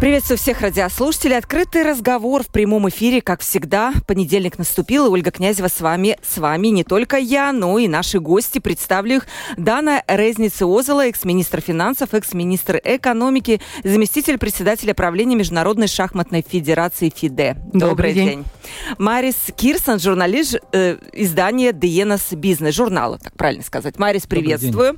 Приветствую всех радиослушателей. Открытый разговор в прямом эфире, как всегда. Понедельник наступил, и Ольга Князева с вами. С вами не только я, но и наши гости. Представлю их. Дана Резница Озела, экс-министр финансов, экс-министр экономики, заместитель председателя правления Международной шахматной федерации ФИДЕ. Добрый, Добрый день. день. Марис Кирсон, журналист э, издания Диенас Бизнес, журнала, так правильно сказать. Марис, приветствую.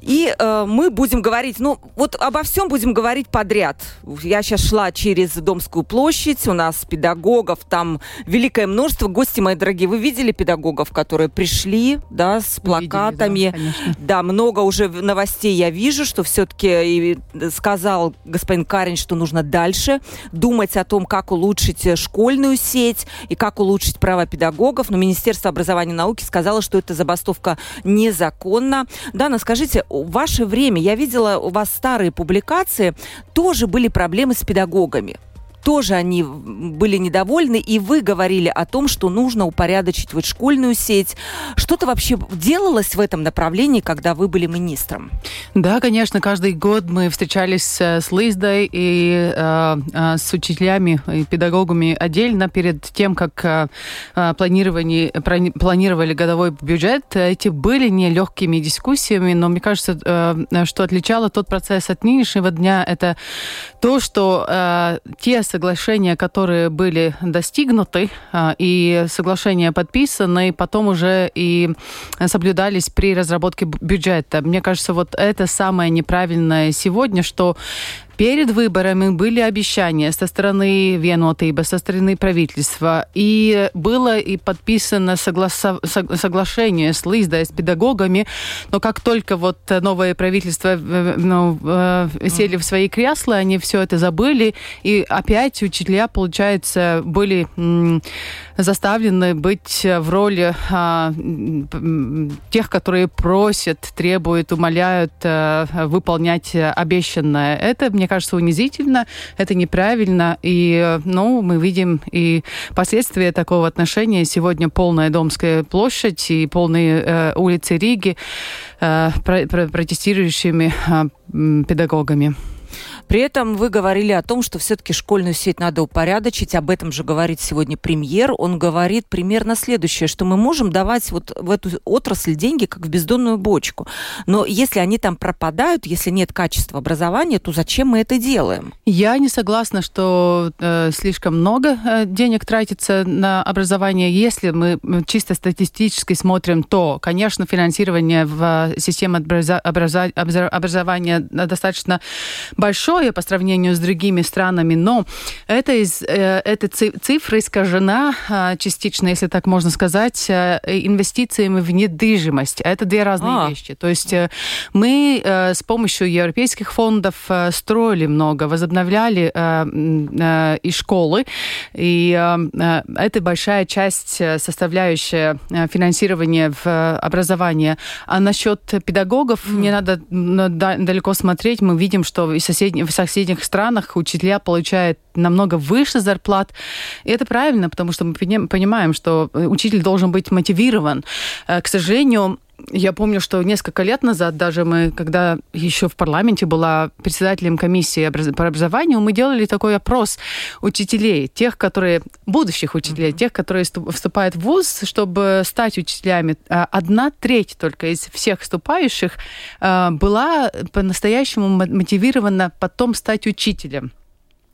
И э, мы будем говорить, ну, вот обо всем будем говорить подряд я сейчас шла через Домскую площадь, у нас педагогов там великое множество. Гости мои дорогие, вы видели педагогов, которые пришли, да, с плакатами? Видели, да, да, много уже новостей я вижу, что все-таки сказал господин Карин, что нужно дальше думать о том, как улучшить школьную сеть и как улучшить права педагогов. Но Министерство образования и науки сказало, что эта забастовка незаконна. Дана, скажите, в ваше время я видела у вас старые публикации, тоже были проблемы с педагогами тоже они были недовольны, и вы говорили о том, что нужно упорядочить вот школьную сеть. Что-то вообще делалось в этом направлении, когда вы были министром? Да, конечно, каждый год мы встречались с Лиздой и э, э, с учителями и педагогами отдельно перед тем, как э, э планировали, планировали годовой бюджет. Эти были нелегкими дискуссиями, но мне кажется, э, что отличало тот процесс от нынешнего дня, это то, что э, те соглашения, которые были достигнуты а, и соглашения подписаны, потом уже и соблюдались при разработке бюджета. Мне кажется, вот это самое неправильное сегодня, что Перед выборами были обещания со стороны Венотыба, со стороны правительства. И было и подписано согласа... соглашение с Лиздой, с педагогами. Но как только вот новое правительство ну, э, сели в свои кресла, они все это забыли. И опять учителя, получается, были заставлены быть в роли а, тех, которые просят, требуют, умоляют а, выполнять обещанное. Это, мне кажется, унизительно, это неправильно. И, ну, мы видим и последствия такого отношения. Сегодня полная Домская площадь и полные э, улицы Риги э, протестирующими э, педагогами. При этом вы говорили о том, что все-таки школьную сеть надо упорядочить. Об этом же говорит сегодня премьер. Он говорит примерно следующее, что мы можем давать вот в эту отрасль деньги, как в бездонную бочку. Но если они там пропадают, если нет качества образования, то зачем мы это делаем? Я не согласна, что э, слишком много э, денег тратится на образование. Если мы чисто статистически смотрим, то, конечно, финансирование в системе образа образа образования достаточно большое, большое по сравнению с другими странами, но это из, э, эта цифра искажена а, частично, если так можно сказать, э, инвестициями в недвижимость. Это две разные а. вещи. То есть э, мы с помощью европейских фондов строили много, возобновляли и школы, и это большая часть, составляющая финансирования в образование. А насчет педагогов mm. не надо далеко смотреть. Мы видим, что и соседние в соседних странах учителя получают намного выше зарплат. И это правильно, потому что мы понимаем, что учитель должен быть мотивирован. Э, к сожалению, я помню, что несколько лет назад, даже мы, когда еще в парламенте была председателем комиссии по образованию, мы делали такой опрос учителей, тех, которые, будущих учителей, mm-hmm. тех, которые вступают в ВУЗ, чтобы стать учителями. А одна треть только из всех вступающих а, была по-настоящему мотивирована потом стать учителем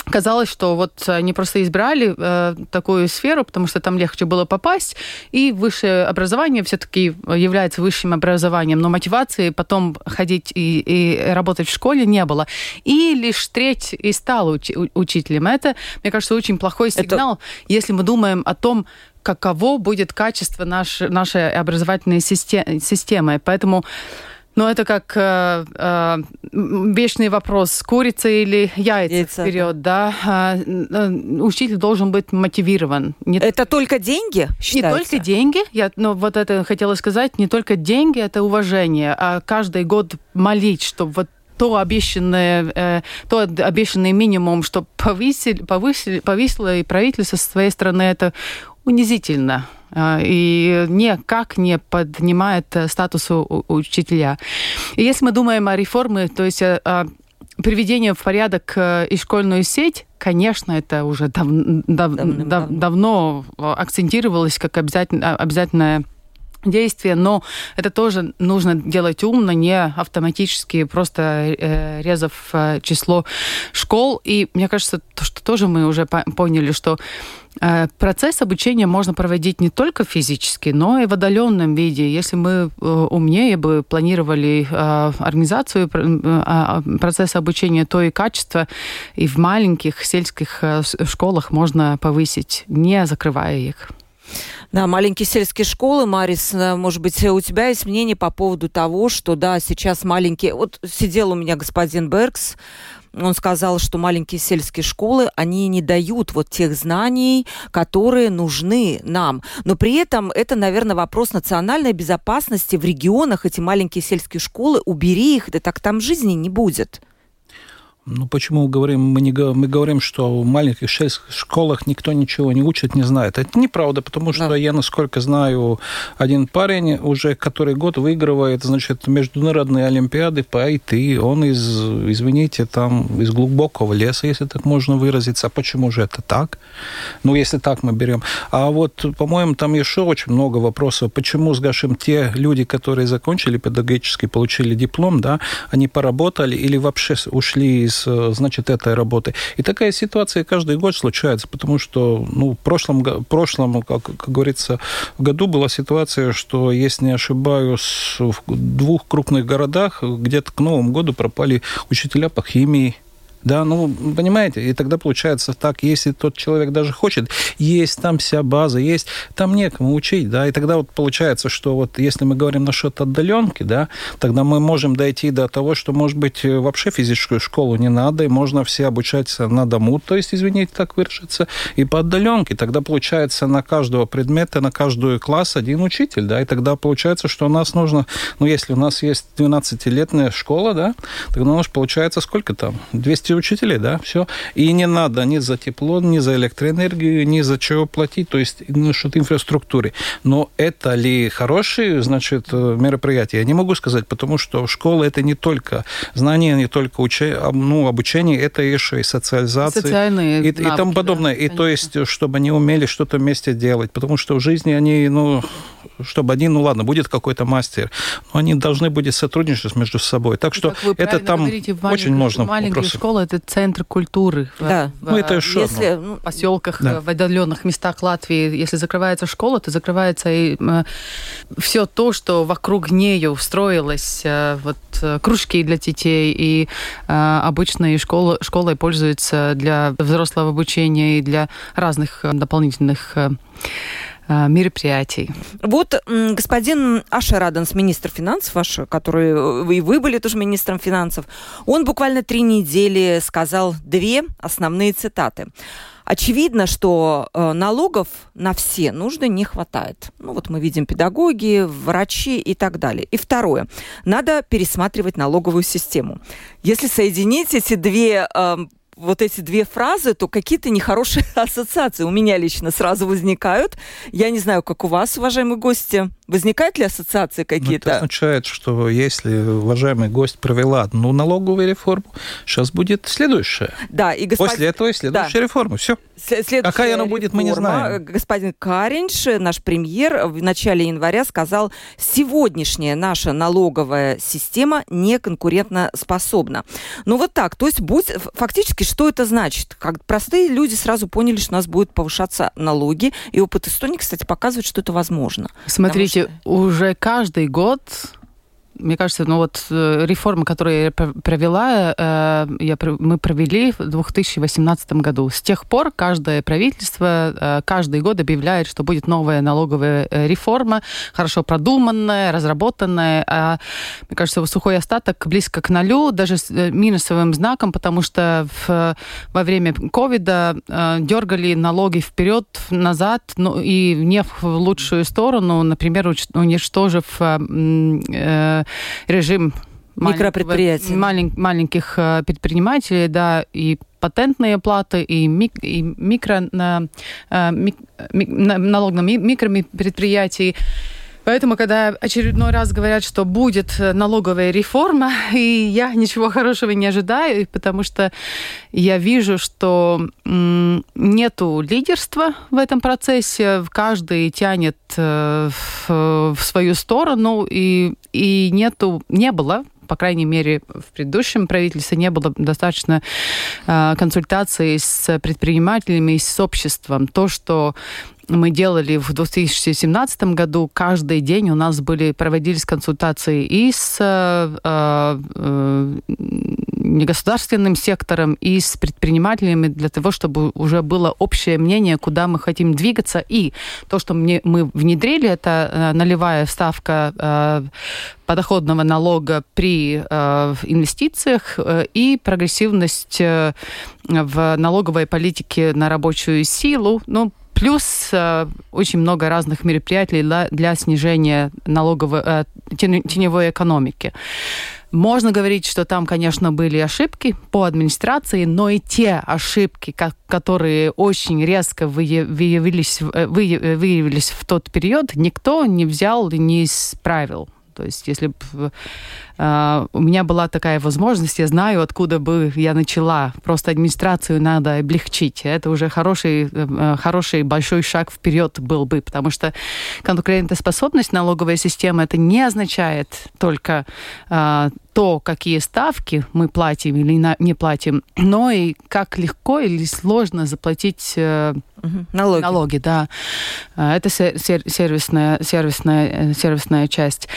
казалось, что вот они просто избрали э, такую сферу, потому что там легче было попасть, и высшее образование все-таки является высшим образованием, но мотивации потом ходить и, и работать в школе не было. И лишь треть и стала уч учителем. Это, мне кажется, очень плохой сигнал, Это... если мы думаем о том, каково будет качество наш, нашей образовательной системы. Поэтому Ну, это как э, э, вечный вопрос, курица или яйца, яйца вперед, да. да? Э, учитель должен быть мотивирован. Не... Это только деньги считается? Не только деньги, я ну, вот это хотела сказать, не только деньги, это уважение, а каждый год молить, чтобы вот то обещанное, э, то обещанный минимум, что повысили, повысили, повысило и правительство со своей стороны, это унизительно а, и никак не поднимает э, статус учителя. И если мы думаем о реформе, то есть о э, приведении в порядок э, и школьную сеть, конечно, это уже дав, дав, дав, давно акцентировалось как обязательно, обязательное действие, но это тоже нужно делать умно, не автоматически, просто э, резав э, число школ. И мне кажется, то, что тоже мы уже поняли, что э, процесс обучения можно проводить не только физически, но и в отдаленном виде. Если мы э, умнее бы планировали э, организацию э, процесса обучения, то и качество и в маленьких сельских школах можно повысить, не закрывая их. Да, маленькие сельские школы, Марис, э, может быть, у тебя есть мнение по поводу того, что, да, сейчас маленькие... Вот сидел у меня господин Беркс, он сказал, что маленькие сельские школы, они не дают вот тех знаний, которые нужны нам. Но при этом это, наверное, вопрос национальной безопасности в регионах. Эти маленькие сельские школы, убери их, да так там жизни не будет. Ну, почему говорим, мы, не, мы говорим, что в маленьких школах никто ничего не учит, не знает. Это неправда, потому что да. я, насколько знаю, один парень уже который год выигрывает, значит, международные олимпиады по IT. Он из, извините, там, из глубокого леса, если так можно выразиться. А почему же это так? Ну, если так мы берем. А вот, по-моему, там еще очень много вопросов. Почему, скажем, те люди, которые закончили педагогически, получили диплом, да, они поработали или вообще ушли из из, значит, этой работы. И такая ситуация каждый год случается, потому что, ну, в прошлом, прошлом как, как говорится, году была ситуация, что, если не ошибаюсь, в двух крупных городах где-то к Новому году пропали учителя по химии, да, ну, понимаете, и тогда получается так, если тот человек даже хочет, есть там вся база, есть, там некому учить, да, и тогда вот получается, что вот если мы говорим насчет отдаленки, да, тогда мы можем дойти до того, что, может быть, вообще физическую школу не надо, и можно все обучаться на дому, то есть, извините, так выражиться, и по отдаленке. Тогда получается на каждого предмета, на каждую класс один учитель, да, и тогда получается, что у нас нужно, ну, если у нас есть 12-летняя школа, да, тогда у нас получается сколько там? 200 учителей, да, все. И не надо ни за тепло, ни за электроэнергию, ни за чего платить, то есть насчет инфраструктуры. Но это ли хорошие, значит, э, мероприятия? Я не могу сказать, потому что школа это не только знания, не только уче, ну, обучение, это еще и социализация. Социальные и, навыки, и тому подобное. Да, и то есть, чтобы они умели что-то вместе делать, потому что в жизни они, ну, чтобы один, ну ладно, будет какой-то мастер, но они должны будут сотрудничать между собой. Так что это там говорите, очень можно маленькие школы это центр культуры. Да. В, ну, это еще если, ну, поселках, да. в отдаленных местах Латвии. Если закрывается школа, то закрывается и э, все то, что вокруг нее устроилось. Э, вот э, кружки для детей и э, обычные школы, школой пользуются для взрослого обучения и для разных э, дополнительных э, Э, мероприятий. Вот господин Аша Раденс, министр финансов, ваш, который э, и вы были тоже министром финансов, он буквально три недели сказал две основные цитаты. Очевидно, что э, налогов на все нужды не хватает. Ну вот мы видим педагоги, врачи и так далее. И второе, надо пересматривать налоговую систему. Если соединить эти две э, вот эти две фразы, то какие-то нехорошие ассоциации у меня лично сразу возникают. Я не знаю, как у вас, уважаемые гости. Возникают ли ассоциации какие-то? Ну, это означает, что если уважаемый гость провела одну налоговую реформу, сейчас будет следующая. Да, и господ... После этого и следующая да. реформа. Все. Следующая Какая она будет, мы не знаем. Господин Каринш, наш премьер, в начале января сказал, сегодняшняя наша налоговая система не конкурентоспособна. Ну вот так. То есть будь... фактически что это значит? Как простые люди сразу поняли, что у нас будут повышаться налоги. И опыт Эстонии, кстати, показывает, что это возможно. Смотрите, Слушайте, уже каждый год мне кажется, ну вот э, реформа, которую я провела, э, я, мы провели в 2018 году. С тех пор каждое правительство э, каждый год объявляет, что будет новая налоговая реформа, хорошо продуманная, разработанная. А, мне кажется, сухой остаток близко к нулю, даже с минусовым знаком, потому что в, во время ковида дергали налоги вперед, назад, ну и не в лучшую сторону, например, уничтожив режим микропредприятий, малень, маленьких э, предпринимателей, да, и патентные платы, и, мик, и микро, на, э, мик, налог на микропредприятий. Поэтому, когда очередной раз говорят, что будет э, налоговая реформа, и я ничего хорошего не ожидаю, потому что я вижу, что нету лидерства в этом процессе, каждый тянет в свою сторону, и, и нету, не было по крайней мере, в предыдущем правительстве не было достаточно э, консультаций с предпринимателями и с обществом. То, что мы делали в 2017 году. Каждый день у нас были проводились консультации и с э, негосударственным сектором, и с предпринимателями для того, чтобы уже было общее мнение, куда мы хотим двигаться. И то, что мы внедрили, это э, нулевая ставка э, подоходного налога при э, инвестициях и прогрессивность в налоговой политике на рабочую силу. Ну, Плюс э, очень много разных мероприятий для, для снижения налоговой, э, теневой экономики. Можно говорить, что там, конечно, были ошибки по администрации, но и те ошибки, которые очень резко выявились, э, выявились в тот период, никто не взял и не исправил. То есть, если бы э, у меня была такая возможность, я знаю, откуда бы я начала. Просто администрацию надо облегчить. Это уже хороший, э, хороший большой шаг вперед был бы, потому что конкурентоспособность налоговой системы это не означает только э, то, какие ставки мы платим или не платим, но и как легко или сложно заплатить э, налоги. налоги, да. Э, это сервисная, сервисная, э, сервисная часть.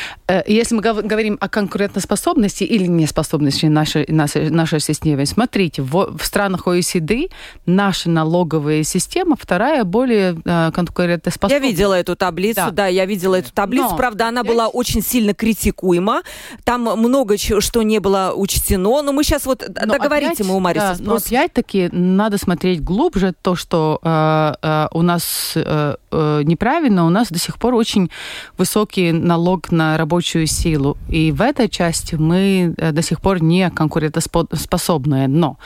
Если мы говорим о конкурентоспособности или неспособности нашей, нашей, нашей системы, смотрите, в, в странах OECD наша налоговая система вторая более конкурентоспособная. Я видела эту таблицу, да, да я видела эту таблицу. Но, Правда, она была очень сильно критикуема. Там много что не было учтено. Но мы сейчас вот но договорите опять, мы у Мариса да, Но опять-таки надо смотреть глубже то, что э, э, у нас э, э, неправильно. У нас до сих пор очень высокий налог на рабочую силу. И в этой части мы э, до сих пор не конкурентоспособные. Но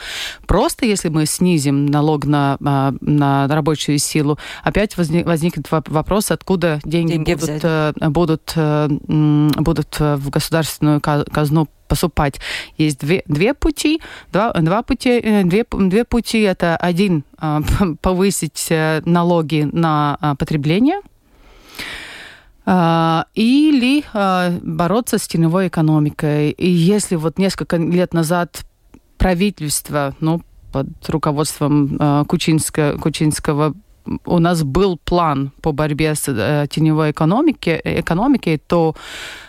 просто если мы снизим налог на, э, на рабочую силу, опять возникнет вопрос, откуда деньги, деньги будут, э, будут, будут в государственную казну поступать. Есть две, две пути, два, два пути, э, две, две пути. Это один а, повысить э, налоги на а, потребление, а, или бороться с теневой экономикой. И если вот несколько лет назад правительство, ну, под руководством Кучинска, Кучинского у нас был план по борьбе с э, теневой экономикой, экономикой то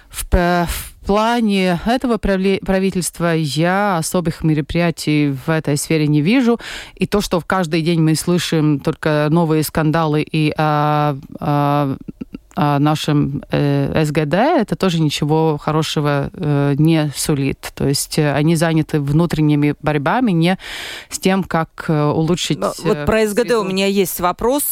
в, в плане этого правительства я особых мероприятий в этой сфере не вижу. И то, что в каждый день мы слышим только новые скандалы и а, а, о нашем э, СГД, это тоже ничего хорошего э, не сулит. То есть э, они заняты внутренними борьбами, не с тем, как э, улучшить... Но, вот про СГД у меня есть вопрос,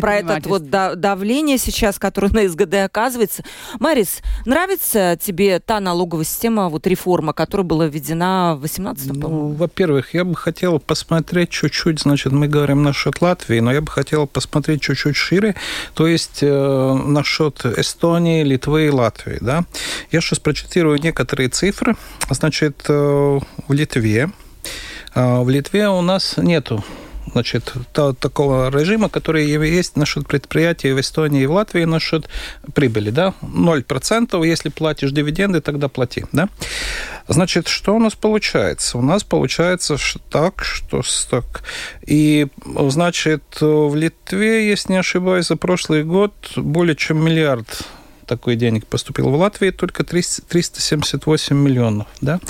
про это вот давление сейчас, которое на СГД оказывается. Марис, нравится тебе та налоговая система, вот реформа, которая была введена в 18 Ну, во-первых, я бы хотел посмотреть чуть-чуть, значит, мы говорим насчет Латвии, но я бы хотел посмотреть чуть-чуть шире, то есть э, на насчет Эстонии, Литвы и Латвии. Да? Я сейчас прочитирую некоторые цифры. Значит, э, в Литве э, в Литве у нас нету значит, то, такого режима, который есть насчет предприятий в Эстонии и в Латвии насчет прибыли, да, 0%, если платишь дивиденды, тогда плати, да. Значит, что у нас получается? У нас получается так, что так. И, значит, в Литве, если не ошибаюсь, за прошлый год более чем миллиард такой денег поступило. В Латвии только 378 миллионов. Да?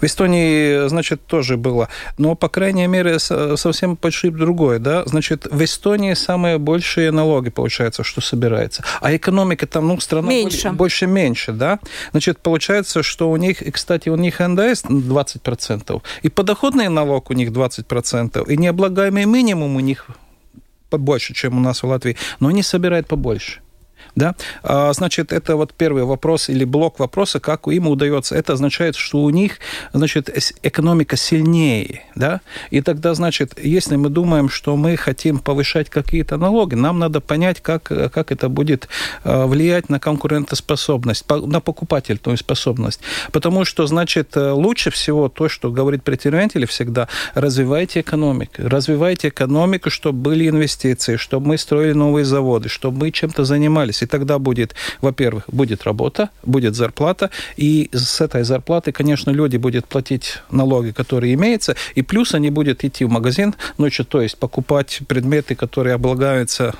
В Эстонии, значит, тоже было. Но, по крайней мере, совсем почти другое. Да? Значит, в Эстонии самые большие налоги, получается, что собирается. А экономика там, ну, страна меньше. больше меньше. Да? Значит, получается, что у них, кстати, у них НДС 20%, и подоходный налог у них 20%, и необлагаемый минимум у них побольше, чем у нас в Латвии, но они собирают побольше. Да? А, значит, это вот первый вопрос или блок вопроса, как им удается. Это означает, что у них значит, экономика сильнее. Да? И тогда, значит, если мы думаем, что мы хотим повышать какие-то налоги, нам надо понять, как, как это будет а, влиять на конкурентоспособность, на покупательную способность. Потому что, значит, лучше всего то, что говорит предприниматели всегда, развивайте экономику. Развивайте экономику, чтобы были инвестиции, чтобы мы строили новые заводы, чтобы мы чем-то занимались и тогда будет, во-первых, будет работа, будет зарплата, и с этой зарплаты, конечно, люди будут платить налоги, которые имеются, и плюс они будут идти в магазин ночью, то есть покупать предметы, которые облагаются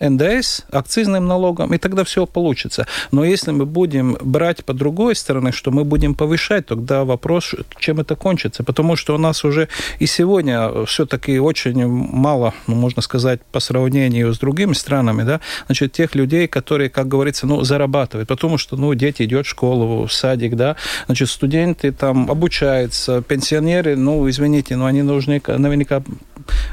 НДС, акцизным налогом, и тогда все получится. Но если мы будем брать по другой стороне, что мы будем повышать, тогда вопрос, чем это кончится. Потому что у нас уже и сегодня все-таки очень мало, ну, можно сказать, по сравнению с другими странами, да, значит, тех людей, которые, как говорится, ну, зарабатывают. Потому что, ну, дети идут в школу, в садик, да, значит, студенты там обучаются, пенсионеры, ну, извините, но они нужны наверняка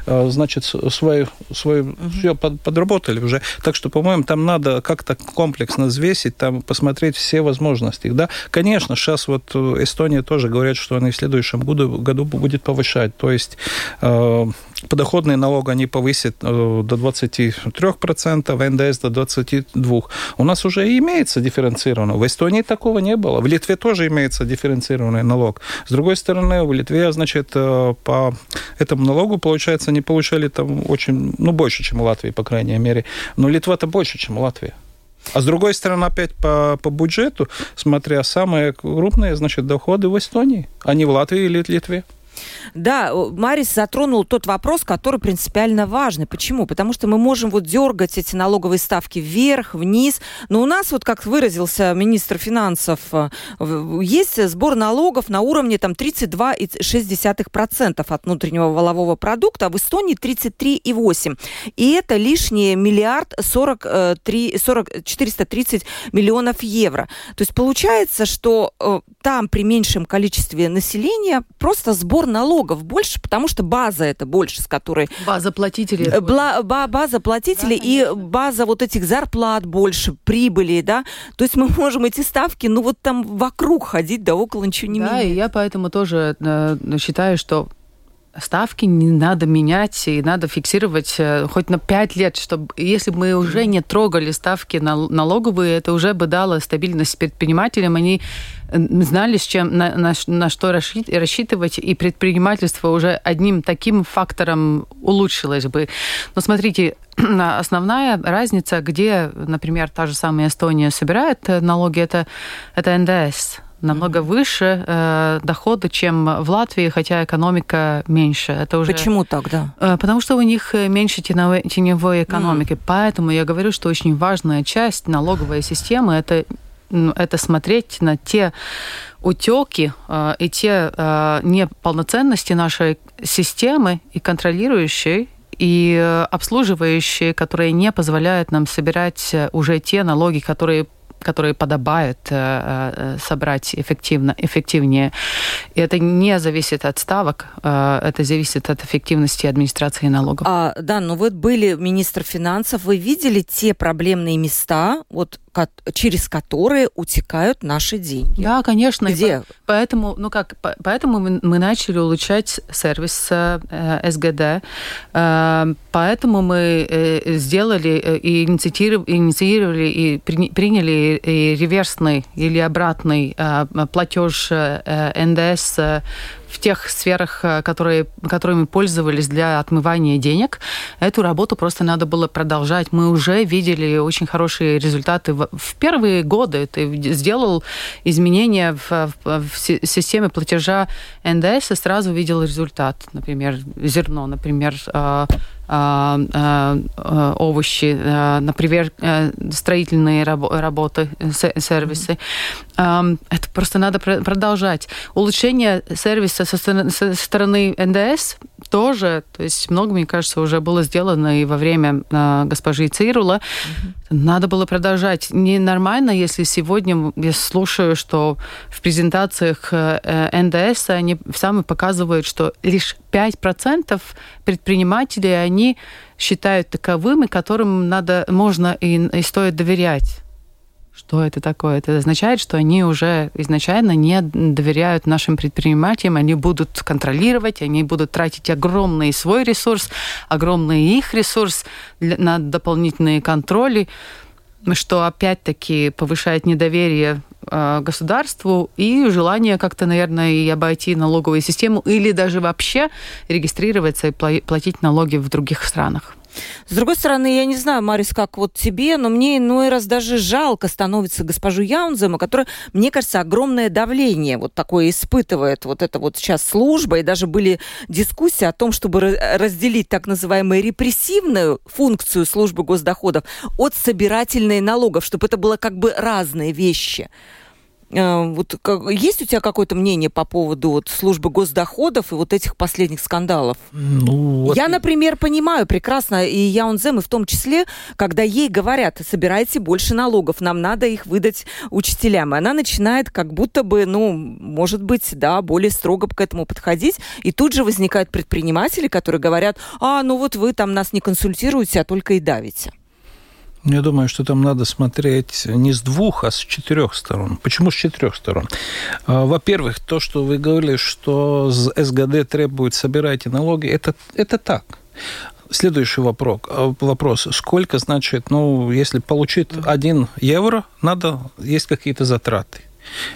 Э, значит, свою, свою угу. все под, подработали уже. Так что, по-моему, там надо как-то комплексно взвесить, там посмотреть все возможности. Да, конечно, сейчас вот Эстония тоже говорят, что они в следующем году, году будет повышать. То есть э, подоходный налог они повысят э, до 23%, НДС до 22%. У нас уже имеется дифференцированно. В Эстонии такого не было. В Литве тоже имеется дифференцированный налог. С другой стороны, в Литве, значит, э, по этому налогу, получается, они получали там очень, ну, больше, чем в Латвии, по крайней мере. Но Литва-то больше, чем Латвия. А с другой стороны, опять по, по бюджету, смотря самые крупные, значит, доходы в Эстонии, а не в Латвии или Литве. Да, Марис затронул тот вопрос, который принципиально важный. Почему? Потому что мы можем вот дергать эти налоговые ставки вверх, вниз, но у нас, вот как выразился министр финансов, э, есть сбор налогов на уровне там 32,6% от внутреннего волового продукта, а в Эстонии 33,8%. И это лишние миллиард 43, 40, 430 миллионов евро. То есть получается, что э, там при меньшем количестве населения просто сбор налогов больше, потому что база это больше, с которой... База платителей. Э, бла, база платителей да, и база вот этих зарплат больше, прибыли, да. То есть мы можем эти ставки, ну вот там вокруг ходить, да около ничего не да, меняется. Да, и я поэтому тоже э, считаю, что ставки не надо менять и надо фиксировать э, хоть на 5 лет, чтобы если бы мы уже не трогали ставки налоговые, это уже бы дало стабильность предпринимателям, они знали, с чем, на, на, на что рассчитывать, и предпринимательство уже одним таким фактором улучшилось бы. Но смотрите, основная разница, где, например, та же самая Эстония собирает налоги, это, это НДС намного mm-hmm. выше э, доходы, чем в Латвии, хотя экономика меньше. Это уже... Почему так, да? Э, потому что у них меньше теневой, теневой экономики. Mm-hmm. Поэтому я говорю, что очень важная часть налоговой системы это это смотреть на те утеки э, и те э, неполноценности нашей системы и контролирующей и э, обслуживающие, которые не позволяют нам собирать уже те налоги, которые которые подобает э, э, собрать эффективно, эффективнее. И это не зависит от ставок, э, это зависит от эффективности администрации налогов. А, да, но вы были министр финансов, вы видели те проблемные места, вот через которые утекают наши деньги. Да, конечно. Где? Поэтому, ну как, поэтому мы начали улучшать сервис э, СГД. Э, поэтому мы э, сделали и инициировали и приняли и реверсный или обратный платеж НДС в тех сферах, э, которые, которыми пользовались для отмывания денег. Эту работу просто надо было продолжать. Мы уже видели очень хорошие результаты в, в первые годы. Ты сделал изменения в, в, в системе платежа НДС и сразу видел результат. Например, зерно, например, э, овощи, например, строительные работы, сервисы. Это просто надо продолжать. Улучшение сервиса со стороны НДС тоже, то есть много, мне кажется, уже было сделано и во время госпожи Цирула. Угу. Надо было продолжать. Ненормально, если сегодня я слушаю, что в презентациях э, НДС они сами показывают, что лишь 5% предпринимателей они считают таковыми, которым надо, можно и, и стоит доверять. Что это такое? Это означает, что они уже изначально не доверяют нашим предпринимателям, они будут контролировать, они будут тратить огромный свой ресурс, огромный их ресурс на дополнительные контроли, что опять-таки повышает недоверие э, государству и желание как-то, наверное, и обойти налоговую систему или даже вообще регистрироваться и платить налоги в других странах. С другой стороны, я не знаю, Марис, как вот тебе, но мне иной раз даже жалко становится госпожу Яунзема, которая, мне кажется, огромное давление вот такое испытывает вот эта вот сейчас служба, и даже были дискуссии о том, чтобы разделить так называемую репрессивную функцию службы госдоходов от собирательной налогов, чтобы это было как бы разные вещи. Э, вот как, есть у тебя какое-то мнение по поводу вот, службы госдоходов и вот этих последних скандалов? Ну, вот... Я, например, понимаю прекрасно, и я Яунзем, и в том числе, когда ей говорят, собирайте больше налогов, нам надо их выдать учителям. И она начинает как будто бы, ну, может быть, да, более строго к этому подходить. И тут же возникают предприниматели, которые говорят, а, ну вот вы там нас не консультируете, а только и давите. Я думаю, что там надо смотреть не с двух, а с четырех сторон. Почему с четырех сторон? А, во-первых, то, что вы говорили, что СГД требует собирайте налоги, это, это так. Следующий вопрос. А, вопрос. Сколько, значит, ну, если получить 1 евро, надо, есть какие-то затраты.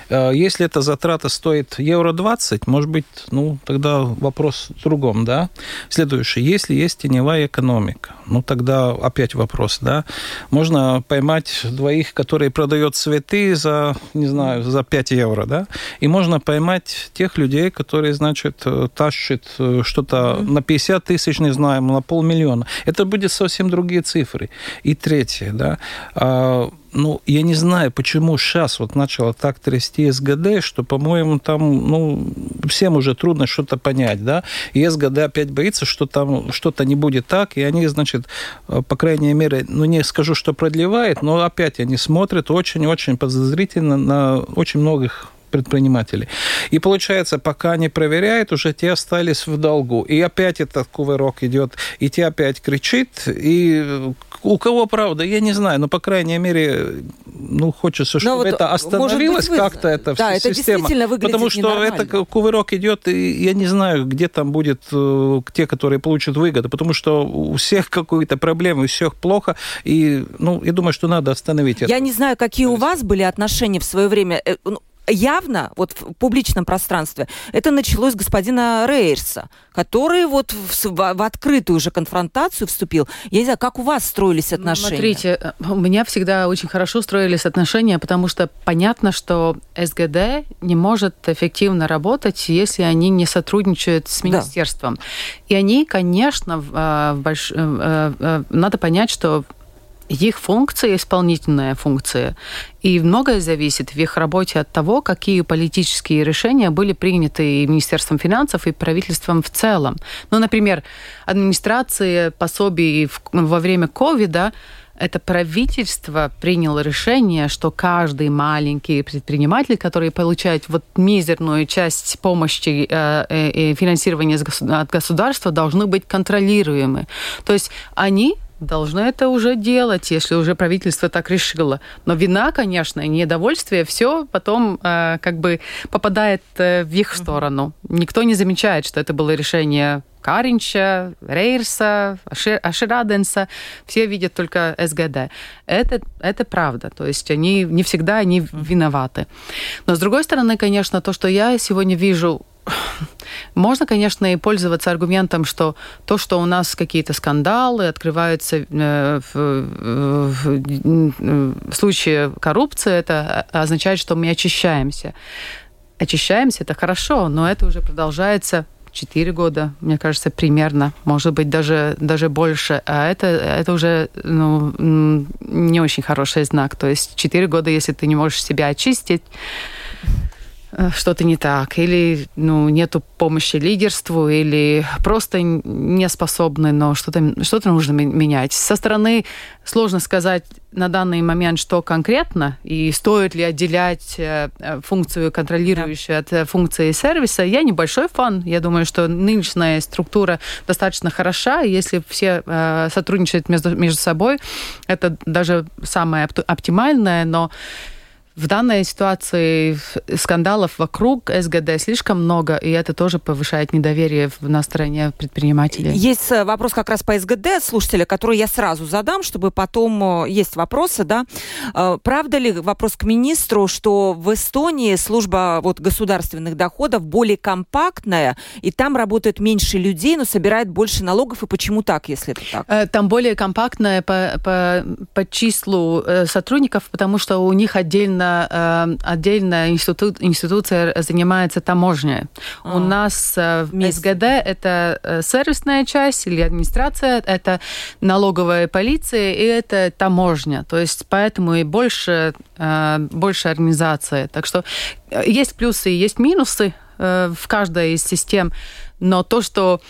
Э, если эта затрата стоит евро 20, может быть, ну, тогда вопрос в другом, да. Следующий. Если есть теневая экономика, ну, тогда опять вопрос, да. Можно поймать двоих, которые продают цветы за, не знаю, за 5 евро, да, и можно поймать тех людей, которые, значит, э, тащат э, что-то mm-hmm. на 50 тысяч, не знаю, на полмиллиона. Это будет совсем другие цифры. И третье, да, а, ну, я не знаю, почему сейчас вот начало так трясти СГД, что, по-моему, там, ну, всем уже трудно что-то понять, да, и СГД опять боится, что там что-то не будет так, и они, значит, э, по крайней мере, ну, не скажу, что продлевает, но опять они смотрят очень-очень подозрительно на очень многих предпринимателей. И получается, пока не проверяют, уже те остались в долгу. И опять этот кувырок идет, и те опять кричит, и у кого правда, я не знаю, но, по крайней мере, ну, хочется, чтобы вот, это остановилось быть, как-то, эта да, система. Это Потому что это кувырок идет, и я не знаю, где там будет э, те, которые получат выгоду, потому что у всех какие-то проблемы, у всех плохо, и, ну, я думаю, что надо остановить это. Я не знаю, какие у вас были отношения в свое время э, ну, явно вот в публичном пространстве это началось с господина Рейерса, который вот в, в, в открытую уже конфронтацию вступил. Я не знаю, как у вас строились отношения? Смотрите, э, у меня всегда очень хорошо строились отношения, потому что понятно, что СГД не может эффективно работать, если они не сотрудничают с министерством. Да. И они, конечно, в, э, больш... Э, надо понять, что их функция, исполнительная функция, и многое зависит в их работе от того, какие политические решения были приняты и Министерством финансов, и правительством в целом. Ну, например, администрация пособий во время ковида это правительство приняло решение, что каждый маленький предприниматель, который получает вот мизерную часть помощи э, э, и финансирования от государства, должны быть контролируемы. То есть они должны это уже делать, если уже правительство так решило. Но вина, конечно, и недовольствие, все потом э, как бы попадает э, в их сторону. Никто не замечает, что это было решение Каринча, Рейерса, Ашираденса, все видят только СГД. Это, это правда, то есть они не всегда они виноваты. Но с другой стороны, конечно, то, что я сегодня вижу можно, конечно, и пользоваться аргументом, что то, что у нас какие-то скандалы открываются э, в, в, в случае коррупции, это означает, что мы очищаемся. Очищаемся, это хорошо, но это уже продолжается 4 года, мне кажется, примерно, может быть, даже, даже больше. А это, это уже ну, не очень хороший знак. То есть 4 года, если ты не можешь себя очистить, Э, что-то не так, или ну, нету помощи лидерству, или просто не способны, но что-то что нужно менять. Со стороны сложно сказать на данный момент, что конкретно, и стоит ли отделять э, э, функцию контролирующую от функции сервиса. Я небольшой фан. Я думаю, что нынешняя структура достаточно хороша. Если все сотрудничают между, между собой, это даже самое оптимальное, но в данной ситуации скандалов вокруг СГД слишком много, и это тоже повышает недоверие на стороне предпринимателей. Есть э, вопрос как раз по СГД слушателя, который я сразу задам, чтобы потом... Э, есть вопросы, да. Э, правда ли, вопрос к министру, что в Эстонии служба вот, государственных доходов более компактная, и там работает меньше людей, но собирает больше налогов, и почему так, если это так? Там более компактная по, по, по числу сотрудников, потому что у них отдельно отдельно, э, отдельная институт, институция занимается таможней. А. У нас э, в СГД это э, сервисная часть или администрация, это налоговая полиция и это таможня. То есть поэтому и больше, больше организации. Так что есть плюсы и есть минусы в каждой из систем, но то, что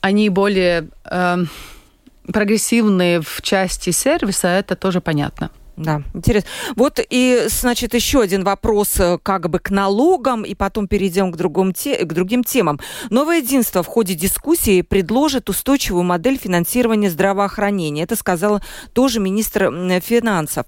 они более прогрессивные в части сервиса, это тоже понятно. Да, интересно. Вот и, значит, еще один вопрос э, как бы к налогам, и потом перейдем к, другому те, к другим темам. Новое единство в ходе дискуссии предложит устойчивую модель финансирования здравоохранения. Это сказала тоже министр финансов.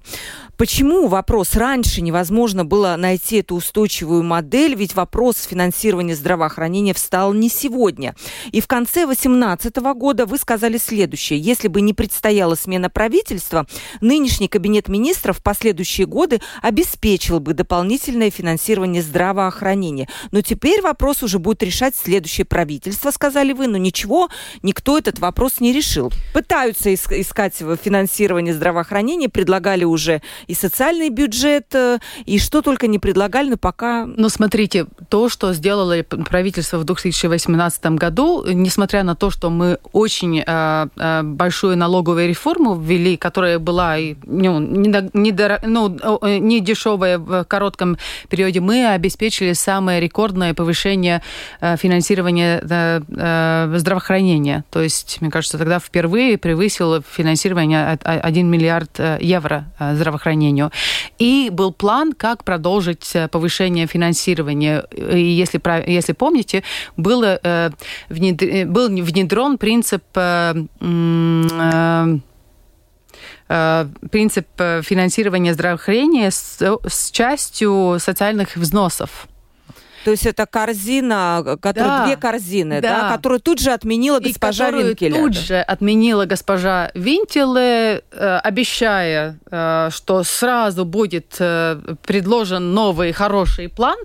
Почему вопрос раньше невозможно было найти эту устойчивую модель? Ведь вопрос финансирования здравоохранения встал не сегодня. И в конце 2018 года вы сказали следующее. Если бы не предстояла смена правительства, нынешний кабинет министров в последующие годы обеспечил бы дополнительное финансирование здравоохранения. Но теперь вопрос уже будет решать следующее правительство, сказали вы. Но ничего, никто этот вопрос не решил. Пытаются искать финансирование здравоохранения, предлагали уже и социальный бюджет, э, и что только не предлагали, но пока... Ну, смотрите, то, что сделало правительство в 2018 году, несмотря на то, что мы очень э, э, большую налоговую реформу ввели, которая была ну, не, не, ну, не дешевая в коротком периоде, мы обеспечили самое рекордное повышение э, финансирования здравоохранения. То есть, мне кажется, тогда впервые превысило финансирование 1 миллиард евро здравоохранения здравоохранению. И был план, как продолжить э, повышение финансирования. И если, если помните, было, э, внедр... был внедрен принцип э, принцип финансирования здравоохранения с, с частью социальных взносов. То есть это корзина, которая да, две корзины, да. да, которую тут же отменила госпожа и Винкеле. Тут же отменила госпожа Винтеле, э, обещая, э, что сразу будет э, предложен новый хороший план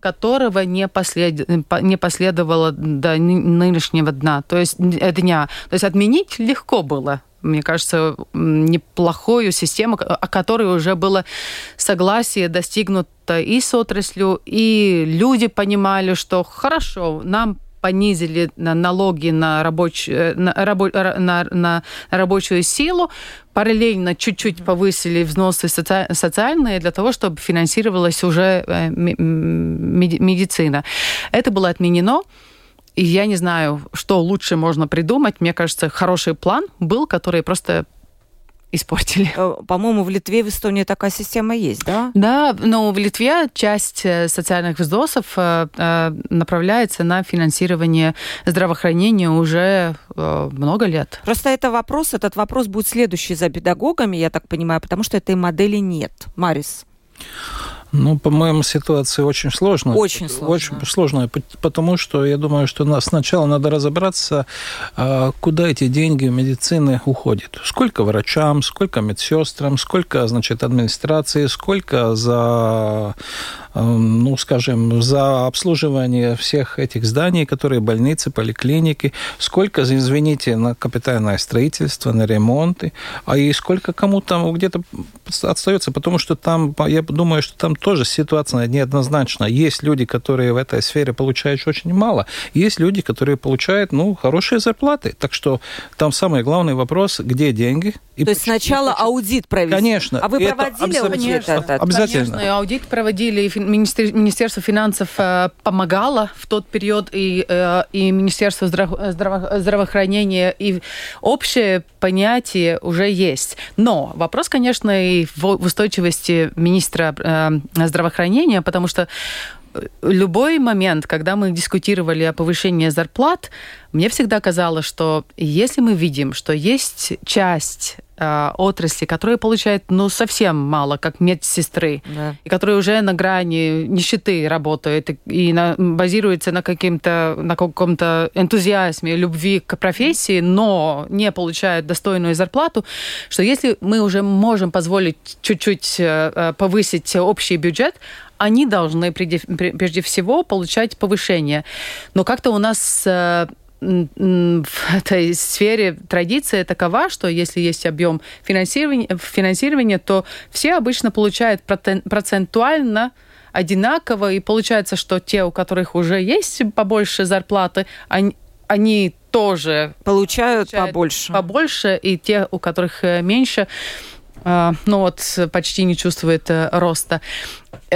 которого не, послед... не последовало до нынешнего дна, то есть дня. То есть отменить легко было мне кажется, неплохую систему, о которой уже было согласие достигнуто и с отраслью, и люди понимали, что хорошо, нам понизили налоги на, рабоч... Э, на, рабо... на, на рабочую силу, параллельно чуть-чуть повысили взносы соци... социальные для того, чтобы финансировалась уже э, медицина. Это было отменено. И я не знаю, что лучше можно придумать. Мне кажется, хороший план был, который просто испортили. Э, по-моему, в Литве, в Эстонии такая система есть, да? Да, но в Литве часть э, социальных взносов э, направляется на финансирование здравоохранения уже много лет. Просто это вопрос, этот вопрос будет следующий за педагогами, я так понимаю, потому что этой модели нет. Марис. Ну, по-моему, ситуация очень сложная. Очень сложная. Очень сложная, потому что я думаю, что сначала надо разобраться, а, куда эти деньги медицины уходят. Сколько врачам, сколько медсестрам, сколько, значит, администрации, сколько за ну, скажем, за обслуживание всех этих зданий, которые больницы, поликлиники, сколько, извините, на капитальное строительство, на ремонты, а и сколько кому там где-то остается, потому что там, я думаю, что там тоже ситуация неоднозначна. Есть люди, которые в этой сфере получают очень мало, есть люди, которые получают, ну, хорошие зарплаты. Так что там самый главный вопрос, где деньги, и То есть сначала аудит провести. Конечно. А вы проводили это аудит? Это? Обязательно. Конечно, аудит проводили, и Министерство финансов э, помогало в тот период, и, э, и Министерство здраво здраво здравоохранения, и общее понятие уже есть. Но вопрос, конечно, и в устойчивости министра э, здравоохранения, потому что любой момент, когда мы дискутировали о повышении зарплат, мне всегда казалось, что если мы видим, что есть часть э, отрасли, которая получает ну совсем мало, как медсестры, да. и которые уже на грани нищеты работают и на, базируются на каким-то на каком-то энтузиазме, любви к профессии, но не получают достойную зарплату, что если мы уже можем позволить чуть-чуть э, повысить общий бюджет, они должны прежде всего получать повышение. Но как-то у нас э, в этой сфере традиция такова, что если есть объем финансирования, финансирования то все обычно получают процентуально одинаково, и получается, что те, у которых уже есть побольше зарплаты, они, они тоже получают, получают побольше. побольше, и те, у которых э, меньше, э, ну вот почти не чувствует роста.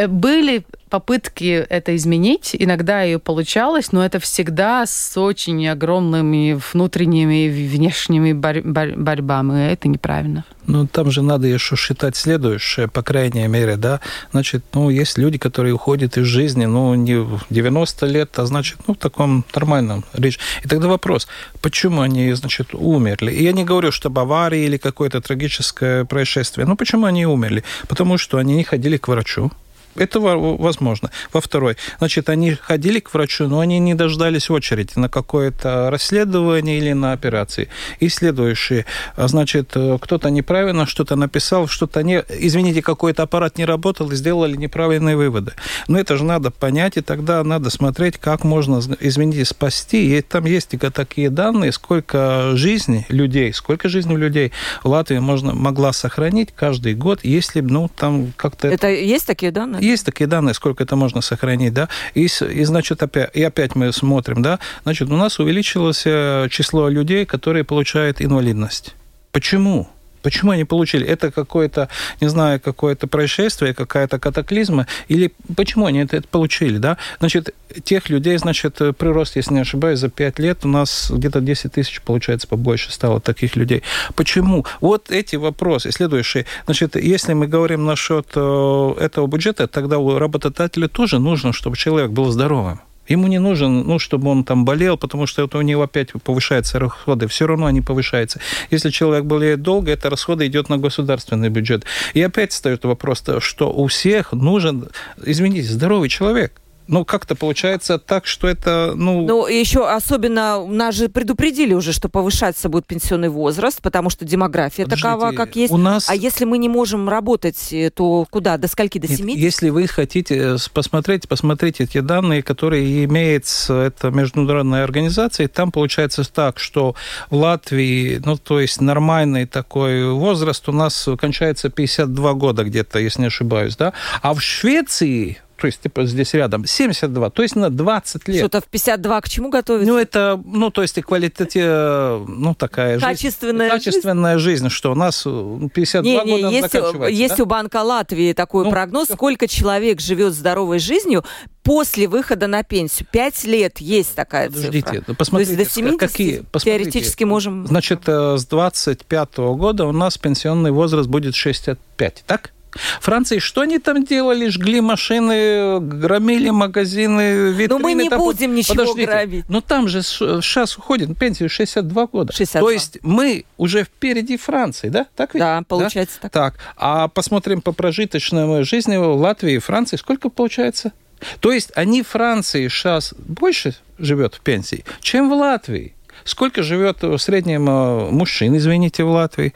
Были попытки это изменить, иногда ее получалось, но это всегда с очень огромными внутренними и внешними борь борь борьбами, это неправильно. Ну, там же надо еще считать следующее, по крайней мере, да. Значит, ну, есть люди, которые уходят из жизни, ну, не в 90 лет, а значит, ну, в таком нормальном речь. И тогда вопрос, почему они, значит, умерли? И я не говорю, что авария или какое-то трагическое происшествие. Ну, почему они умерли? Потому что они не ходили к врачу, это возможно. Во второй, значит, они ходили к врачу, но они не дождались очереди на какое-то расследование или на операции. И следующее, значит, кто-то неправильно что-то написал, что-то не... Извините, какой-то аппарат не работал и сделали неправильные выводы. Но это же надо понять, и тогда надо смотреть, как можно, извините, спасти. И там есть такие данные, сколько жизней людей, сколько жизней людей в можно, могла сохранить каждый год, если, ну, там как-то... Это есть такие данные? Есть такие данные, сколько это можно сохранить, да, и, и значит, опять, и опять мы смотрим, да, значит, у нас увеличилось э, число людей, которые получают инвалидность. Почему? Почему они получили? Это какое-то, не знаю, какое-то происшествие, какая-то катаклизма? Или почему они это, это получили, да? Значит, тех людей, значит, прирост, если не ошибаюсь, за 5 лет у нас где-то 10 тысяч, получается, побольше стало таких людей. Почему? Вот эти вопросы. Следующие. Значит, если мы говорим насчет э, этого бюджета, тогда у работодателя тоже нужно, чтобы человек был здоровым. Ему не нужен, ну, чтобы он там болел, потому что это у него опять повышаются расходы. Все равно они повышаются. Если человек болеет долго, это расходы идет на государственный бюджет. И опять встает вопрос, что у всех нужен, извините, здоровый человек ну, как-то получается так, что это, ну... Ну, еще особенно нас же предупредили уже, что повышаться будет пенсионный возраст, потому что демография Подождите, такова, как есть. У нас... А если мы не можем работать, э, то куда? До скольки? До 70? Если вы хотите э, посмотреть, посмотрите эти данные, которые имеет эта международная организация, там получается так, что в Латвии, ну, то есть нормальный такой возраст у нас кончается 52 года где-то, если не ошибаюсь, да, а в Швеции то есть типа здесь рядом, 72, то есть на 20 лет. Что-то в 52 к чему готовиться? Ну, это, ну, то есть и квалитативная, ну, такая качественная жизнь. Качественная жизнь, что у нас 52 не, не, года есть, есть да? у Банка Латвии такой ну, прогноз, сколько человек живет здоровой жизнью после выхода на пенсию. Пять лет есть такая Подождите, цифра. Посмотрите, То есть до 70 какие, посмотрите, теоретически можем... Значит, э, с 25 -го года у нас пенсионный возраст будет 65, так? Франции что они там делали? Жгли машины, громили магазины, витрины. Но мы не там... будем ничего Подождите. грабить. Но там же сейчас уходит на пенсию 62 года. 62. То есть мы уже впереди Франции, да? Так ведь? Да, получается да? так. Так, а посмотрим по прожиточной жизни в Латвии и Франции. Сколько получается? То есть они в Франции сейчас больше живет в пенсии, чем в Латвии. Сколько живет в среднем э, мужчин, извините, в Латвии?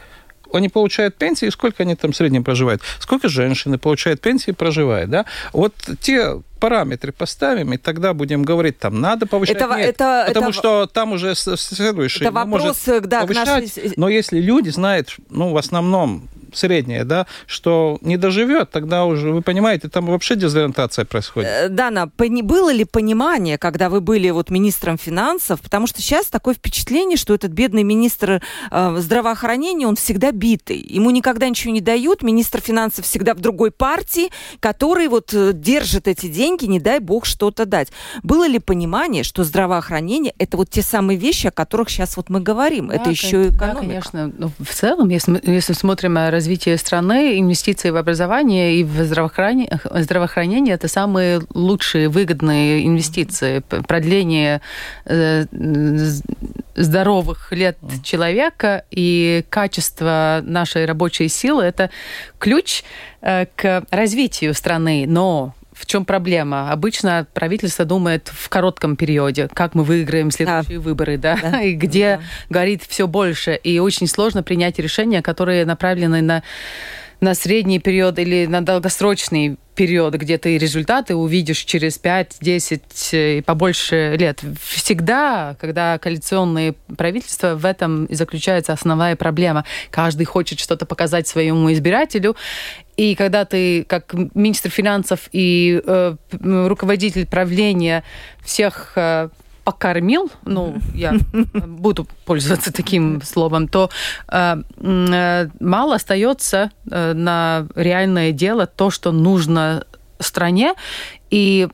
Они получают пенсии, и сколько они там в среднем проживают, сколько женщины получают пенсии и проживают, да? Вот те параметры поставим, и тогда будем говорить, там надо повышать, это, нет, это, потому это, что там уже следующий это вопрос, может да, повышать, нашей... но если люди знают, ну, в основном среднее, да, что не доживет, тогда уже, вы понимаете, там вообще дезориентация происходит. Э, Дана, было ли понимание, когда вы были вот министром финансов, потому что сейчас такое впечатление, что этот бедный министр э, здравоохранения, он всегда битый, ему никогда ничего не дают, министр финансов всегда в другой партии, который вот э, держит эти деньги, не дай бог что-то дать. Было ли понимание, что здравоохранение это вот те самые вещи, о которых сейчас вот мы говорим, да, это еще экономика? Да, конечно. Но ну, в целом, если, если смотрим развития страны, инвестиции в образование и в здравоохранение, здравоохранение это самые лучшие выгодные инвестиции. Продление э, здоровых лет человека и качество нашей рабочей силы это ключ э, к развитию страны. Но в чем проблема? Обычно правительство думает в коротком периоде, как мы выиграем следующие да. выборы, да, да. и где да. горит все больше. И очень сложно принять решения, которые направлены на на средний период или на долгосрочный период, где ты результаты увидишь через 5, 10 э, и побольше лет. Всегда, когда коалиционные правительства, в этом и заключается основная проблема. Каждый хочет что-то показать своему избирателю, и когда ты, как министр финансов и э, руководитель правления всех э, покормил, ну, я буду пользоваться таким словом, то э, э, мало остается э, на реальное дело то, что нужно стране, и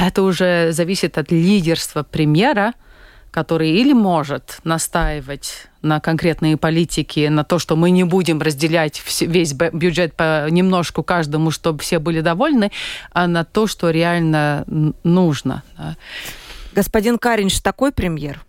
это уже зависит от лидерства премьера, который или может настаивать на конкретные политики, на то, что мы не будем разделять весь бюджет по немножку каждому, чтобы все были довольны, а на то, что реально нужно. Господин Каринш такой премьер?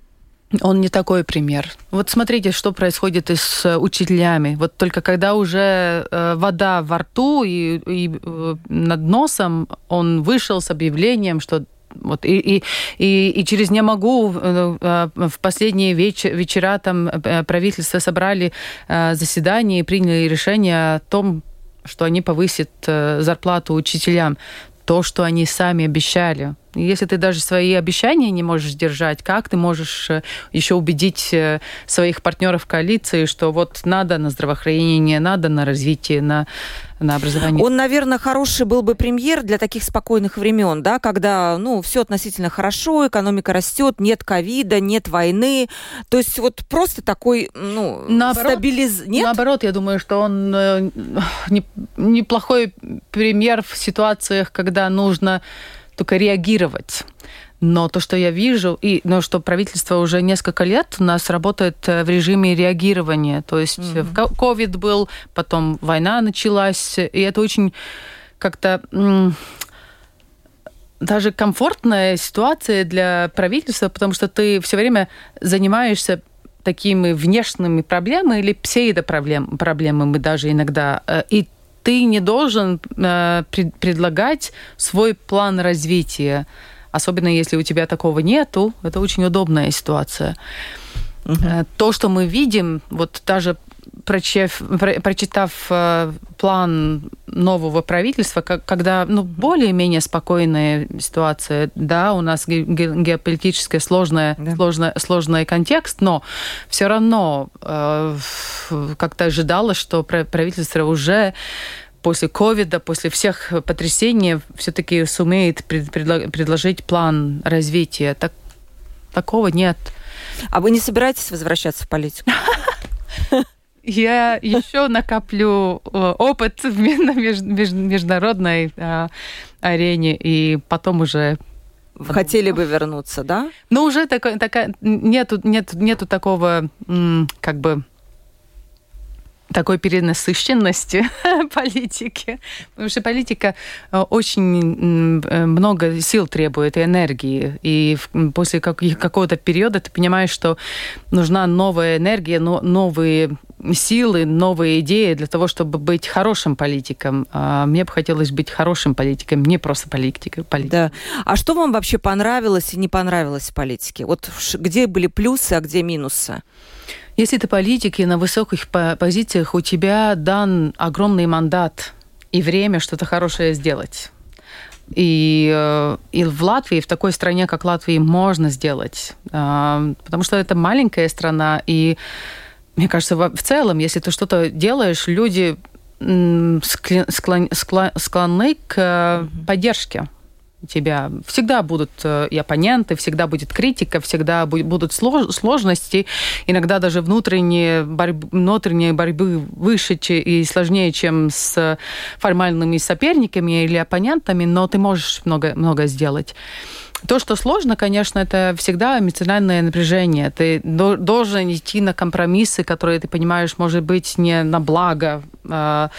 Он не такой пример. Вот смотрите, что происходит и с э, учителями. Вот только когда уже э, вода во рту и, и э, над носом, он вышел с объявлением, что вот, и, и, и, и через «не могу» э, э, в последние веч вечера там э, правительство собрали заседание и приняли решение о том, что они повысят зарплату учителям. То, что они сами обещали. Если ты даже свои обещания не можешь сдержать, как ты можешь э, еще убедить э, своих партнеров коалиции, что вот надо на здравоохранение, надо на развитие, на, на образование? Он, наверное, хороший был бы премьер для таких спокойных времен, да, когда, ну, все относительно хорошо, экономика растет, нет ковида, нет войны. То есть вот просто такой, ну, наоборот, стабилиз... Нет? Наоборот, я думаю, что он э, не, неплохой премьер в ситуациях, когда нужно только реагировать. Но то, что я вижу, и но что правительство уже несколько лет у нас работает э, в режиме реагирования. То есть mm-hmm. был, потом война началась, и это очень как-то даже комфортная ситуация для правительства, потому что ты все время занимаешься такими внешними проблемами или псевдопроблемами даже иногда. Э, и ты не должен э, пред, предлагать свой план развития, особенно если у тебя такого нету. Это очень удобная ситуация. Угу. Э, то, что мы видим, вот даже прочев, про, прочитав э, план нового правительства, как, когда ну, более-менее спокойная ситуация, да, у нас ге, геополитическая сложная, да. сложная, сложный контекст, но все равно э, как-то ожидалось, что правительство уже после ковида, после всех потрясений все-таки сумеет пред, предложить план развития. Так, такого нет. А вы не собираетесь возвращаться в политику? я еще накоплю э, опыт на международной э, арене, и потом уже Хотели бы вернуться, да? Ну, уже такая, такая нету, нет, нету такого, как бы, такой перенасыщенности политики, потому что политика э, очень э, много сил требует и энергии, и после какого-то периода ты понимаешь, что нужна новая энергия, новые силы, новые идеи для того, чтобы быть хорошим политиком. А мне бы хотелось быть хорошим политиком, не просто политиком. Да. А что вам вообще понравилось и не понравилось в политике? Вот где были плюсы, а где минусы? Если ты политик и на высоких позициях, у тебя дан огромный мандат и время что-то хорошее сделать. И, э, и в Латвии, в такой стране, как Латвия, можно сделать. А, потому что это маленькая страна, и мне кажется, в целом, если ты что-то делаешь, люди склон, склонны к поддержке тебя. Всегда будут э, и оппоненты, всегда будет критика, всегда будут сложности, иногда даже внутренние, борьбы, внутренние борьбы выше и сложнее, чем с формальными соперниками или оппонентами, но ты можешь много, много сделать. То, что сложно, конечно, это всегда эмоциональное напряжение. Ты должен идти на компромиссы, которые ты понимаешь, может быть, не на благо э,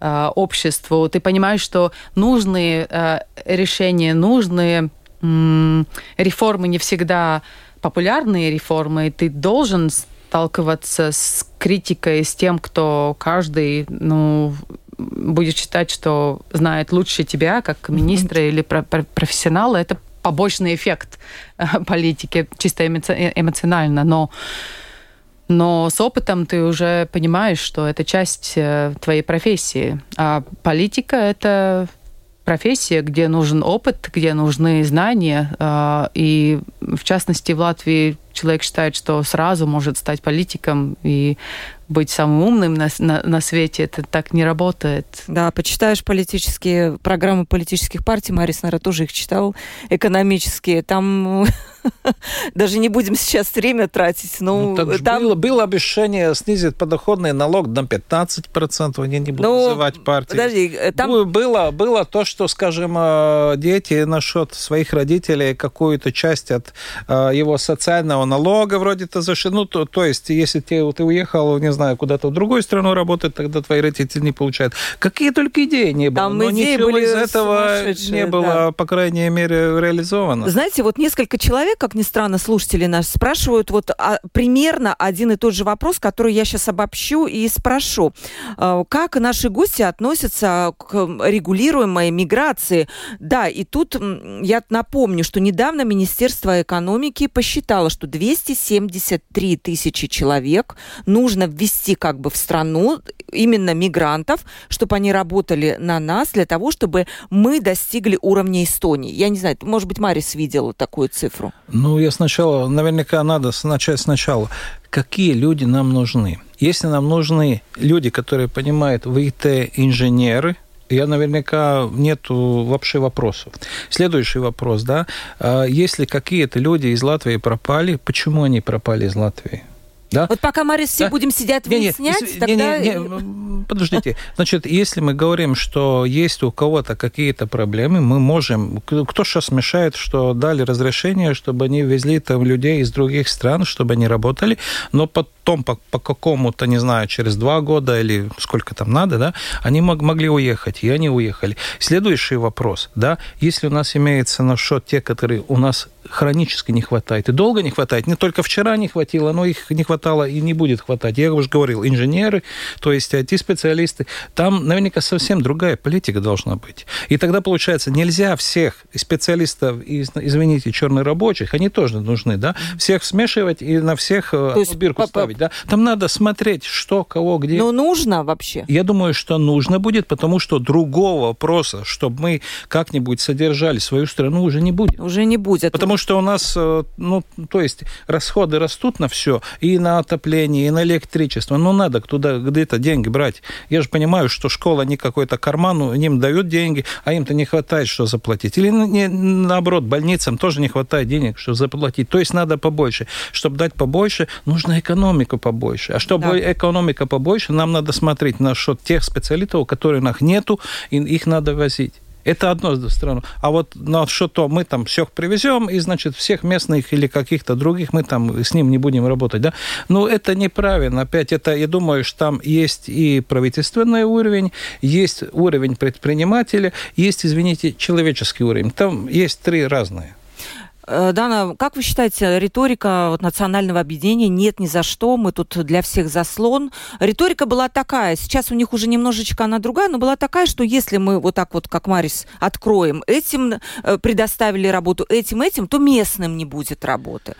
э, обществу. Ты понимаешь, что нужные э, решения, нужные реформы не всегда популярные реформы. Ты должен сталкиваться с критикой, с тем, кто каждый, ну, будет считать, что знает лучше тебя, как министра или профессионала, это побочный эффект э, политики, чисто э, эмоционально, но но с опытом ты уже понимаешь, что это часть э, твоей профессии. А политика — это профессия, где нужен опыт, где нужны знания. И в частности в Латвии человек считает, что сразу может стать политиком и быть самым умным на, на, на свете. Это так не работает. Да, почитаешь политические программы политических партий, Марис, наверное, тоже их читал, экономические. Там даже не будем сейчас время тратить. Но ну, там... было, было обещание снизить подоходный налог до 15%, они не будут ну, называть партии. Подожди, там... Было, было то, что, скажем, э, дети насчет своих родителей какую-то часть от э, его социального налога вроде-то зашли. Ну, то, то есть, если ты, ты уехал, не знаю, куда-то в другую страну работать, тогда твои родители не получают. Какие только идеи не было. Там но ничего из этого не было, да. по крайней мере, реализовано. Знаете, вот несколько человек, как ни странно, слушатели нас спрашивают вот а, примерно один и тот же вопрос, который я сейчас обобщу и спрошу. А, как наши гости относятся к регулируемой миграции? Да, и тут я напомню, что недавно Министерство экономики посчитало, что 273 тысячи человек нужно ввести как бы в страну именно мигрантов, чтобы они работали на нас для того, чтобы мы достигли уровня Эстонии. Я не знаю, может быть, Марис видела такую цифру? Ну, я сначала, наверняка надо начать сначала. Какие люди нам нужны? Если нам нужны люди, которые понимают в ИТ-инженеры, я наверняка нету вообще вопросов. Следующий вопрос, да, а если какие-то люди из Латвии пропали, почему они пропали из Латвии? Да? Вот пока, Марис, все да? будем сидеть выяснять, не, не, тогда... Не, не, не, подождите. Значит, если мы говорим, что есть у кого-то какие-то проблемы, мы можем... Кто сейчас мешает, что дали разрешение, чтобы они везли там людей из других стран, чтобы они работали, но потом по, по какому-то, не знаю, через два года или сколько там надо, да, они мог, могли уехать, и они уехали. Следующий вопрос, да, если у нас имеется на счет те, которые у нас хронически не хватает, и долго не хватает, не только вчера не хватило, но их не хватало и не будет хватать. Я уже говорил, инженеры, то есть IT-специалисты, там наверняка совсем другая политика должна быть. И тогда, получается, нельзя всех специалистов, извините, черных рабочих, они тоже нужны, да, всех смешивать и на всех э, бирку ставить, да. Там надо смотреть, что, кого, где. Но нужно вообще? Я думаю, что нужно будет, потому что другого вопроса, чтобы мы как-нибудь содержали свою страну, уже не будет. Уже не будет. Потому что у нас, э, ну, то есть расходы растут на все, и на на отопление, и на электричество. Ну, надо туда где-то деньги брать. Я же понимаю, что школа не какой-то карман, им дают деньги, а им-то не хватает, что заплатить. Или не, наоборот, больницам тоже не хватает денег, что заплатить. То есть надо побольше. Чтобы дать побольше, нужно экономику побольше. А чтобы да. экономика побольше, нам надо смотреть на счет тех специалистов, которые у нас нету, и их надо возить. Это одно страну. А вот на что то мы там всех привезем, и, значит, всех местных или каких-то других мы там с ним не будем работать, да? Но это неправильно. Опять это, я думаю, что там есть и правительственный уровень, есть уровень предпринимателя, есть, извините, человеческий уровень. Там есть три разные. Э, Дана, как вы считаете, риторика вот, национального объединения «нет ни за что, мы тут для всех заслон». Риторика была такая, сейчас у них уже немножечко она другая, но была такая, что если мы вот так вот, как Марис, откроем, этим э, предоставили работу, этим, этим, то местным не будет работы.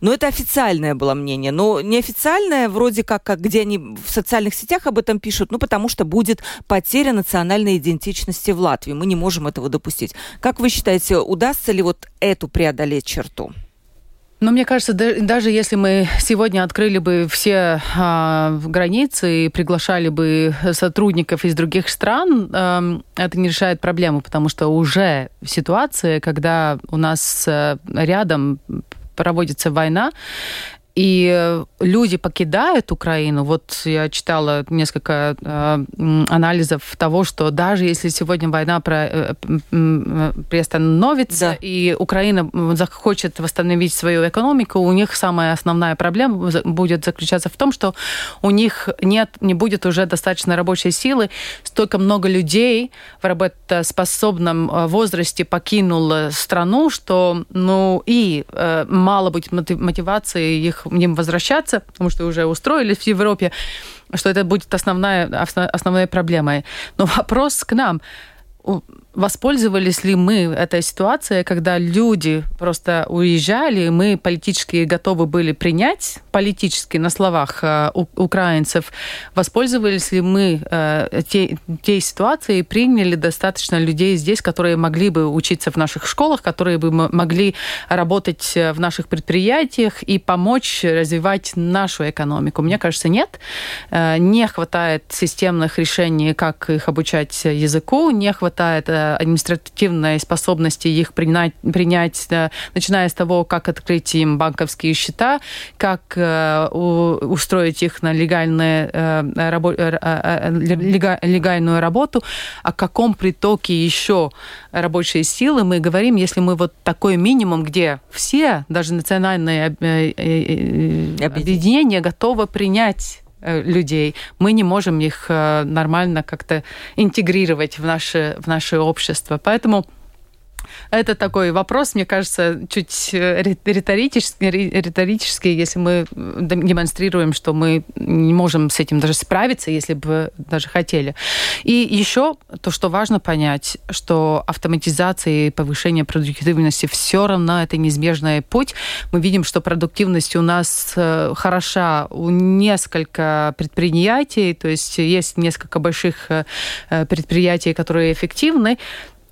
Но это официальное было мнение. Но неофициальное, вроде как, как где они в социальных сетях об этом пишут, ну потому что будет потеря национальной идентичности в Латвии. Мы не можем этого допустить. Как вы считаете, удастся ли вот эту преодолеть преодолеть черту? Но мне кажется, даже если мы сегодня открыли бы все а, границы и приглашали бы сотрудников из других стран, а, это не решает проблему, потому что уже ситуация, когда у нас а, рядом проводится война, и э, люди покидают Украину. Вот я читала несколько э, анализов того, что даже если сегодня война про, э, э, приостановится, да. и Украина захочет восстановить свою экономику, у них самая основная проблема будет заключаться в том, что у них нет, не будет уже достаточно рабочей силы. Столько много людей в работоспособном э, возрасте покинуло страну, что ну и э, мало будет мотивации их ним возвращаться, потому что уже устроились в Европе, что это будет основная, основной проблемой. Но вопрос к нам воспользовались ли мы этой ситуацией, когда люди просто уезжали, мы политически готовы были принять, политически на словах э, украинцев, воспользовались ли мы э, те, те ситуации и приняли достаточно людей здесь, которые могли бы учиться в наших школах, которые бы могли работать э, в наших предприятиях и помочь развивать нашу экономику? Мне кажется, нет. Э, не хватает системных решений, как их обучать языку, не хватает э, административной способности их принять, принять начиная с того, как открыть им банковские счета, как э, устроить их на легальные, э, рабо, э, легальную работу, о каком притоке еще рабочей силы мы говорим, если мы вот такой минимум, где все, даже национальные объединения готовы принять людей, мы не можем их э, нормально как-то интегрировать в наше, в наше общество. Поэтому это такой вопрос, мне кажется, чуть э, риторический, риторический, если мы демонстрируем, что мы не можем с этим даже справиться, если бы даже хотели. И еще то, что важно понять, что автоматизация и повышение продуктивности все равно это неизбежный путь. Мы видим, что продуктивность у нас э, хороша у несколько предприятий, то есть есть несколько больших э, предприятий, которые эффективны,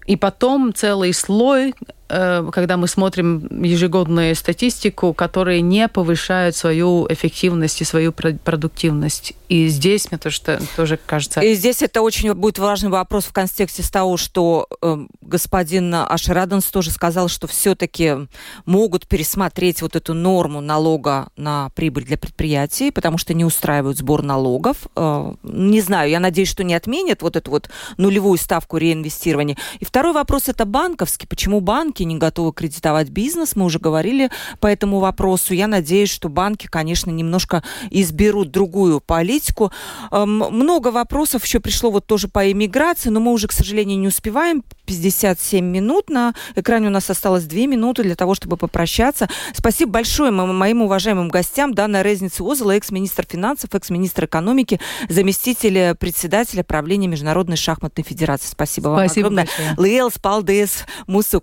и потом целый слой когда мы смотрим ежегодную статистику, которые не повышают свою эффективность и свою продуктивность. И здесь мне тоже, тоже кажется... И здесь это очень будет важный вопрос в контексте того, что э, господин Ашераденс тоже сказал, что все-таки могут пересмотреть вот эту норму налога на прибыль для предприятий, потому что не устраивают сбор налогов. Э, не знаю, я надеюсь, что не отменят вот эту вот нулевую ставку реинвестирования. И второй вопрос это банковский. Почему банки банки не готовы кредитовать бизнес. Мы уже говорили по этому вопросу. Я надеюсь, что банки, конечно, немножко изберут другую политику. Эм, много вопросов еще пришло вот тоже по иммиграции, но мы уже, к сожалению, не успеваем. 57 минут. На экране у нас осталось 2 минуты для того, чтобы попрощаться. Спасибо большое моим уважаемым гостям. Дана Резница Озела, экс-министр финансов, экс-министр экономики, заместитель председателя правления Международной шахматной федерации. Спасибо вам Спасибо огромное. Liels paldies mūsu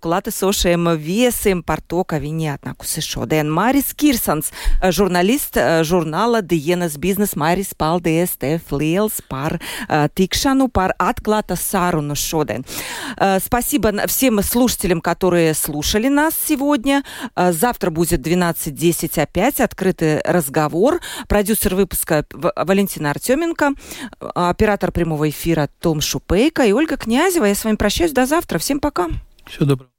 klātesošajiem viesiem par to, ka viņi atnākusi šodien. Māris Kirsans, žurnālists žurnāla Dienas biznesa. Māris, paldies tev liels par uh, tikšanu, par sarunu šodien. Uh, Спасибо всем слушателям, которые слушали нас сегодня. Э, завтра будет 12.10 опять. Открытый разговор. Продюсер выпуска Валентина Артеменко. Оператор прямого эфира Том Шупейко и Ольга Князева. Я с вами прощаюсь до завтра. Всем пока. Всего доброго.